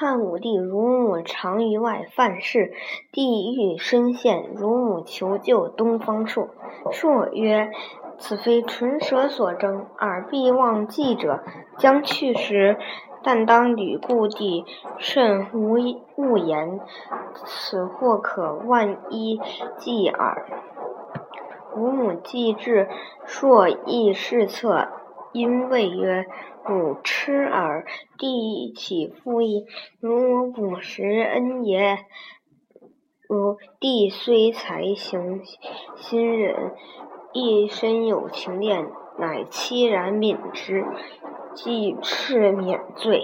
汉武帝乳母常于外犯事，帝欲深陷，乳母求救东方朔。朔曰：“此非唇舌所争，耳必忘记者，将去时，但当履故地，慎勿言。此或可万一继耳。”乳母既至，朔亦侍侧，因谓曰。吾痴耳！帝岂复议？汝母不识恩也。如帝虽才行心忍，亦深有情念，乃凄然悯之，即敕免罪。